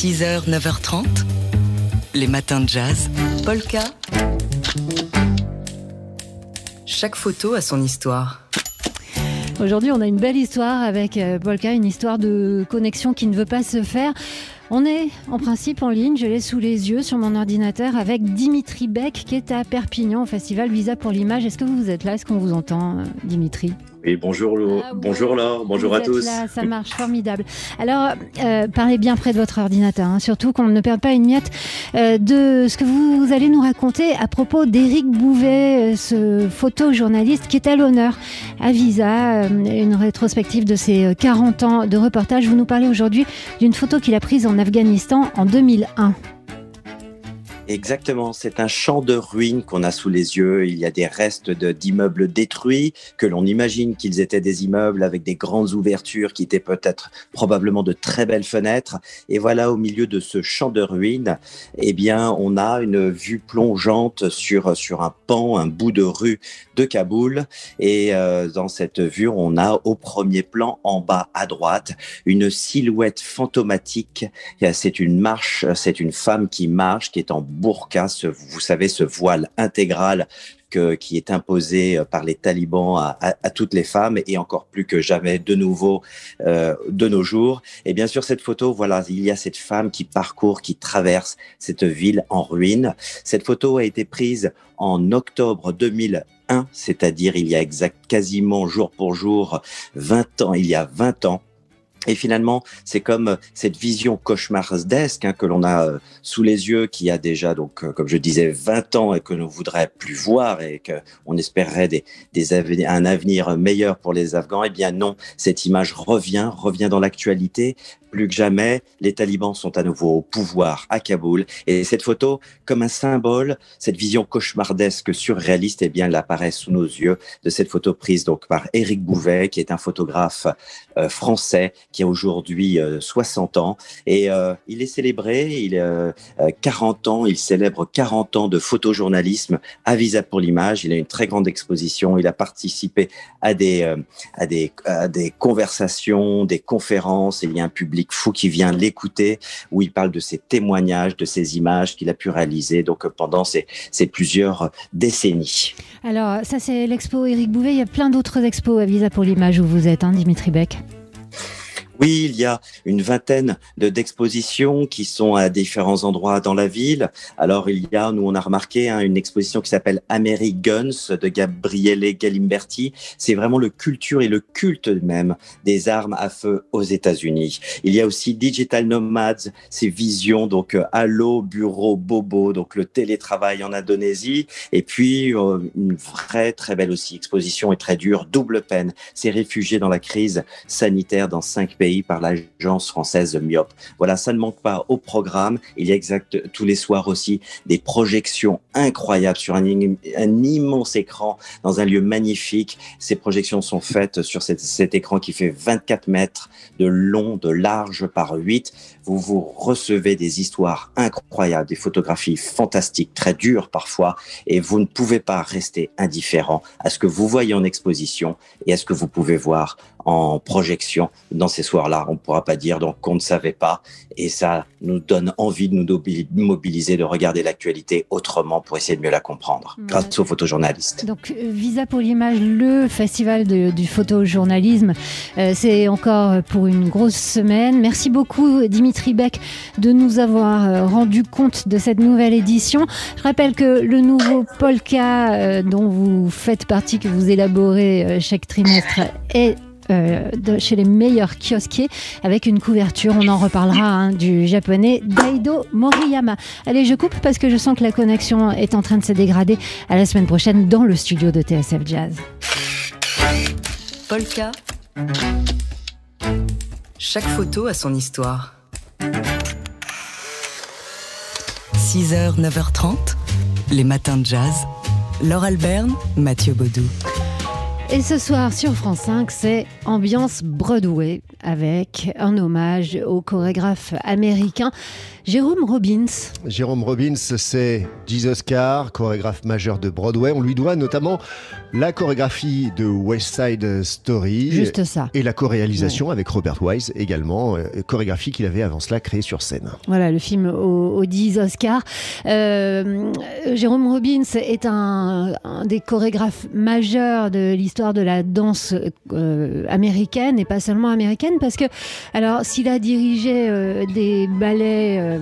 6h, 9h30, les matins de jazz. Polka. Chaque photo a son histoire. Aujourd'hui, on a une belle histoire avec euh, Polka, une histoire de connexion qui ne veut pas se faire. On est en principe en ligne, je l'ai sous les yeux sur mon ordinateur avec Dimitri Beck qui est à Perpignan au festival Visa pour l'image. Est-ce que vous êtes là? Est-ce qu'on vous entend, euh, Dimitri? Oui, bonjour, ah, bonjour Laure, bonjour à tous. Là, ça marche, formidable. Alors, euh, parlez bien près de votre ordinateur, hein, surtout qu'on ne perde pas une miette euh, de ce que vous, allez nous raconter à propos d'Éric Bouvet, euh, ce photojournaliste qui est à l'honneur à Visa, une rétrospective de ses 40 ans de reportage. Vous nous parlez aujourd'hui d'une photo qu'il a prise en Afghanistan en 2001. Exactement, c'est un champ de ruines qu'on a sous les yeux. Il y a des restes d'immeubles détruits, que l'on imagine qu'ils étaient des immeubles avec des grandes ouvertures qui étaient peut-être probablement de très belles fenêtres. Et voilà, au milieu de ce champ de ruines, eh bien, on a une vue plongeante sur, sur un pan, un bout de rue de Kaboul. Et euh, dans cette vue, on a au premier plan, en bas à droite, une silhouette fantomatique. C'est une marche, c'est une femme qui marche, qui est en burqa, vous savez, ce voile intégral qui est imposé euh, par les talibans à, toutes les femmes et encore plus que jamais de nouveau euh, de nos jours. Et bien sûr, cette photo, voilà, il y a cette femme qui parcourt, qui traverse cette ville en ruine. Cette photo a été prise en octobre 2001, c'est-à-dire il y a exact, quasiment jour pour jour 20 ans, il y a 20 ans. Et finalement, c'est comme euh, cette vision cauchemardesque hein, que l'on a euh, sous les yeux, qui a déjà, donc, euh, comme je disais, 20 ans et que l'on voudrait plus voir et qu'on espérerait des, des un avenir meilleur pour les Afghans. Eh bien non, cette image revient, revient dans l'actualité plus que jamais, les talibans sont à nouveau au pouvoir à Kaboul. Et cette photo, comme un symbole, cette vision cauchemardesque, surréaliste, eh bien, elle apparaît sous nos yeux de cette photo prise donc par Éric Bouvet, qui est un photographe euh, français qui a aujourd'hui 60 euh, ans. Et euh, il est célébré, il a 40 ans, il célèbre 40 ans de photojournalisme à Visa pour l'image. Il a une très grande exposition. Il a participé à des, à des, à des conversations, des conférences. il y a un public fou qui vient l'écouter, où il parle de ses témoignages, de ses images qu'il a pu réaliser donc pendant ces, ces plusieurs décennies. Alors ça c'est l'expo Éric Bouvet, il y a plein d'autres expos à Visa pour l'image où vous êtes, hein, Dimitri Beck. Oui, il y a une vingtaine d'expositions qui sont à différents endroits dans la ville. Alors, il y a, nous, on a remarqué hein, une exposition qui s'appelle American Guns de Gabriele Galimberti. C'est vraiment le culture et le culte même des armes à feu aux États-Unis. Il y a aussi Digital Nomads, ces visions, donc euh, Allo, Bureau, Bobo, donc le télétravail en Indonésie. Et puis, euh, une vraie, très belle aussi exposition et très dure, Double peine, ces réfugiés dans la crise sanitaire dans cinq pays par l'agence française Myop. Voilà, ça ne manque pas au programme. Il y a exact tous les soirs aussi des projections incroyables sur un, immense écran dans un lieu magnifique. Ces projections sont faites sur cet écran qui fait 24 mètres de long, de large par 8. Vous vous recevez des histoires incroyables, des photographies fantastiques, très dures parfois, et vous ne pouvez pas rester indifférent à ce que vous voyez en exposition et à ce que vous pouvez voir en projection dans ces soirs-là. On ne pourra pas dire donc qu'on ne savait pas. Et ça nous donne envie de nous mobiliser, de regarder l'actualité autrement pour essayer de mieux la comprendre, grâce aux photojournalistes. Donc, euh, Visa pour l'image, le festival du photojournalisme, euh, c'est encore pour une grosse semaine. Merci beaucoup, Dimitri Beck, de nous avoir euh, rendu compte de cette nouvelle édition. Je rappelle que le nouveau Polka, dont vous faites partie, que vous élaborez chaque trimestre, est euh, chez les meilleurs kiosquiers avec une couverture. On en reparlera hein, du japonais Daido Moriyama. Allez, je coupe parce que je sens que la connexion est en train de se dégrader. À la semaine prochaine dans le studio de TSF Jazz. Polka. Chaque photo a son histoire. 6h, 9h30, les matins de jazz. Laure Alberne, Mathieu Baudou. Et ce soir sur France 5, c'est ambiance Broadway avec un hommage au chorégraphe américain Jérôme Robbins. Jérôme Robbins, c'est 10 Oscars, chorégraphe majeur de Broadway. On lui doit notamment la chorégraphie de West Side Story. Juste ça. Et la co-réalisation avec Robert Wise également, euh, chorégraphie qu'il avait avant cela créée sur scène. Voilà, le film aux, 10 Oscars. Euh, Jérôme Robbins est un, des chorégraphes majeurs de l'histoire de la danse euh, américaine et pas seulement américaine parce que, alors, s'il a dirigé des ballets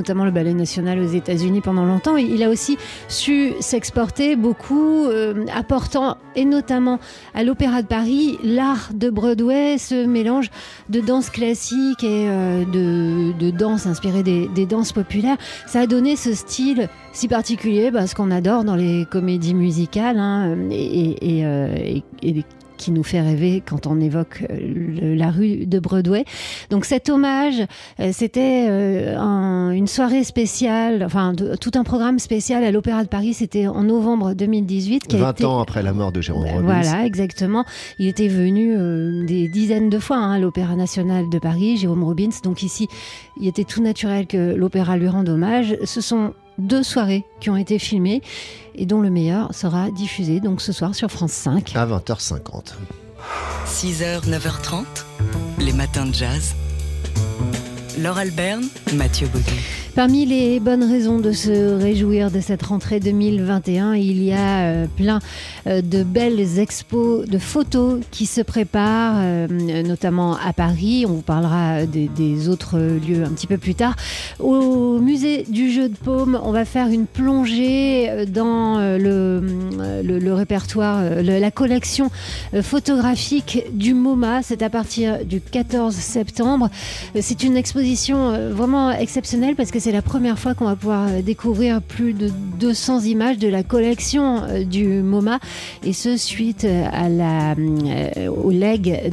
notamment le ballet national aux États-Unis pendant longtemps. Il a aussi su s'exporter beaucoup, euh, apportant et notamment à l'Opéra de Paris l'art de Broadway, ce mélange de danse classique et euh, de, danse inspirée des, danses populaires. Ça a donné ce style si particulier, bah, ce qu'on adore dans les comédies musicales hein, et, euh, et, qui nous fait rêver quand on évoque euh, la rue de Broadway. Donc cet hommage, euh, c'était euh, une soirée spéciale, enfin tout un programme spécial à l'Opéra de Paris. C'était en novembre 2018. Qui 20 ans après la mort de Jérôme Robbins. Voilà, exactement. Il était venu des dizaines de fois hein, à l'Opéra national de Paris, Jérôme Robbins. Donc ici, il était tout naturel que l'opéra lui rende hommage. Ce sont deux soirées qui ont été filmées et dont le meilleur sera diffusé donc ce soir sur France 5. À 20h50. 6h, 9h30, les matins de jazz. Laure Alberne, Mathieu Baudou. Parmi les bonnes raisons de se réjouir de cette rentrée 2021, il y a euh, plein euh, de belles expos de photos qui se préparent, euh, notamment à Paris. On vous parlera des, autres lieux un petit peu plus tard. Au musée du jeu de paume, on va faire une plongée dans le, le, répertoire, la collection photographique du MoMA. C'est à partir du 14 septembre. C'est une exposition vraiment exceptionnelle parce que c'est la première fois qu'on va pouvoir euh, découvrir plus de 200 images de la collection euh, du MoMA et ce suite euh, au leg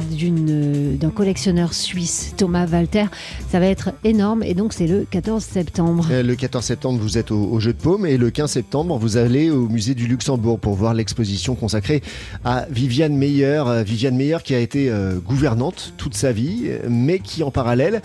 d'un collectionneur suisse, Thomas Walter. Ça va être énorme et donc c'est le 14 septembre. Le 14 septembre, vous êtes au, Jeu de Paume et le 15 septembre, vous allez au musée du Luxembourg pour voir l'exposition consacrée à Viviane Meyer. Viviane Meyer qui a été gouvernante toute sa vie, mais qui en parallèle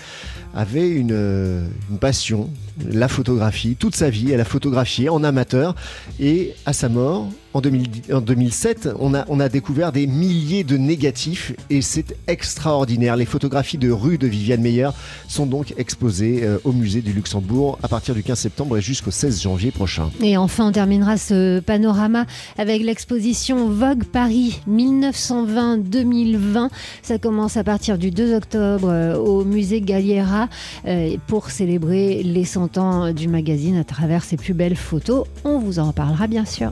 avait une, une passion la photographie. Toute sa vie, elle a photographié en amateur. Et à sa mort, en, 2007, on a, on a découvert des milliers de négatifs et c'est extraordinaire. Les photographies de rue de Viviane Meyer sont donc exposées euh, au musée du Luxembourg à partir du 15 septembre et jusqu'au 16 janvier prochain. Et enfin, on terminera ce panorama avec l'exposition Vogue Paris 1920-2020. Ça commence à partir du 2 octobre euh, au musée Galliera euh, pour célébrer les 100 ans du magazine à travers ses plus belles photos. On vous en reparlera bien sûr.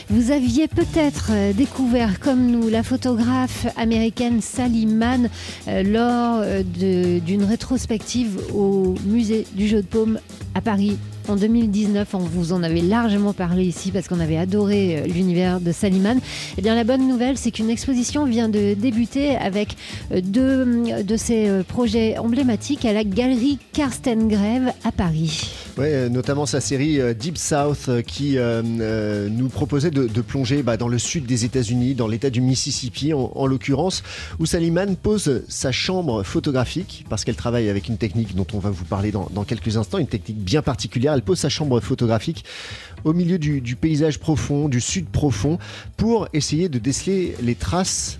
Vous aviez peut-être euh, découvert, comme nous, la photographe américaine Sally euh, lors euh, d'une rétrospective au musée du jeu de paume à Paris en 2019. On vous en avait largement parlé ici parce qu'on avait adoré l'univers de Saliman. Eh bien, la bonne nouvelle, c'est qu'une exposition vient de débuter avec deux de ces projets emblématiques à la galerie Karsten Grève à Paris. Ouais, notamment sa série Deep South qui nous proposait de, plonger bah, dans le sud des États-Unis, dans l'État du Mississippi en, l'occurrence, où Saliman pose sa chambre photographique parce qu'elle travaille avec une technique dont on va vous parler dans, quelques instants, une technique bien particulière. Elle pose sa chambre photographique au milieu du paysage profond, du sud profond, pour essayer de déceler les traces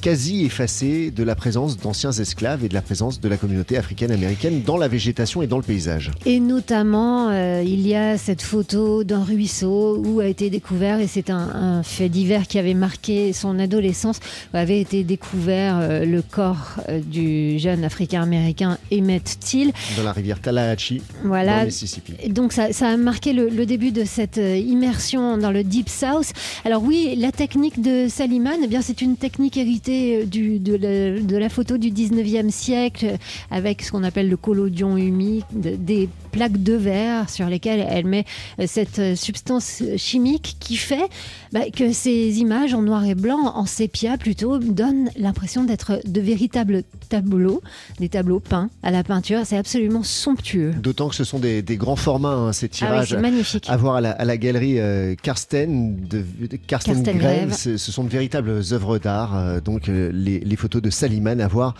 quasi effacée de la présence d'anciens esclaves et de la présence de la communauté africaine-américaine dans la végétation et dans le paysage. Et notamment, euh, il y a cette photo d'un ruisseau où a été découvert, et c'est un, fait divers qui avait marqué son adolescence, où avait été découvert euh, le corps euh, du jeune africain-américain Emmett Till. Dans la rivière Tallahatchie, voilà. dans le Mississippi. Donc ça, a marqué le, début de cette immersion dans le Deep South. Alors oui, la technique de Saliman, eh bien c'est une technique héritée spécificité du, de, la, de, la, photo du 19e siècle avec ce qu'on appelle le collodion humide, des plaques de verre sur lesquelles elle met cette substance chimique qui fait bah, que ces images en noir et blanc, en sépia plutôt, donnent l'impression d'être de véritables tableaux, des tableaux peints à la peinture. C'est absolument somptueux. D'autant que ce sont des, grands formats, hein, ces tirages. Ah magnifique. À voir à la, galerie euh, Karsten, de, Karsten, Greve. Ce sont de véritables œuvres d'art. Euh, donc euh, les, les, photos de Saliman à voir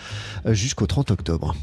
jusqu'au 30 octobre.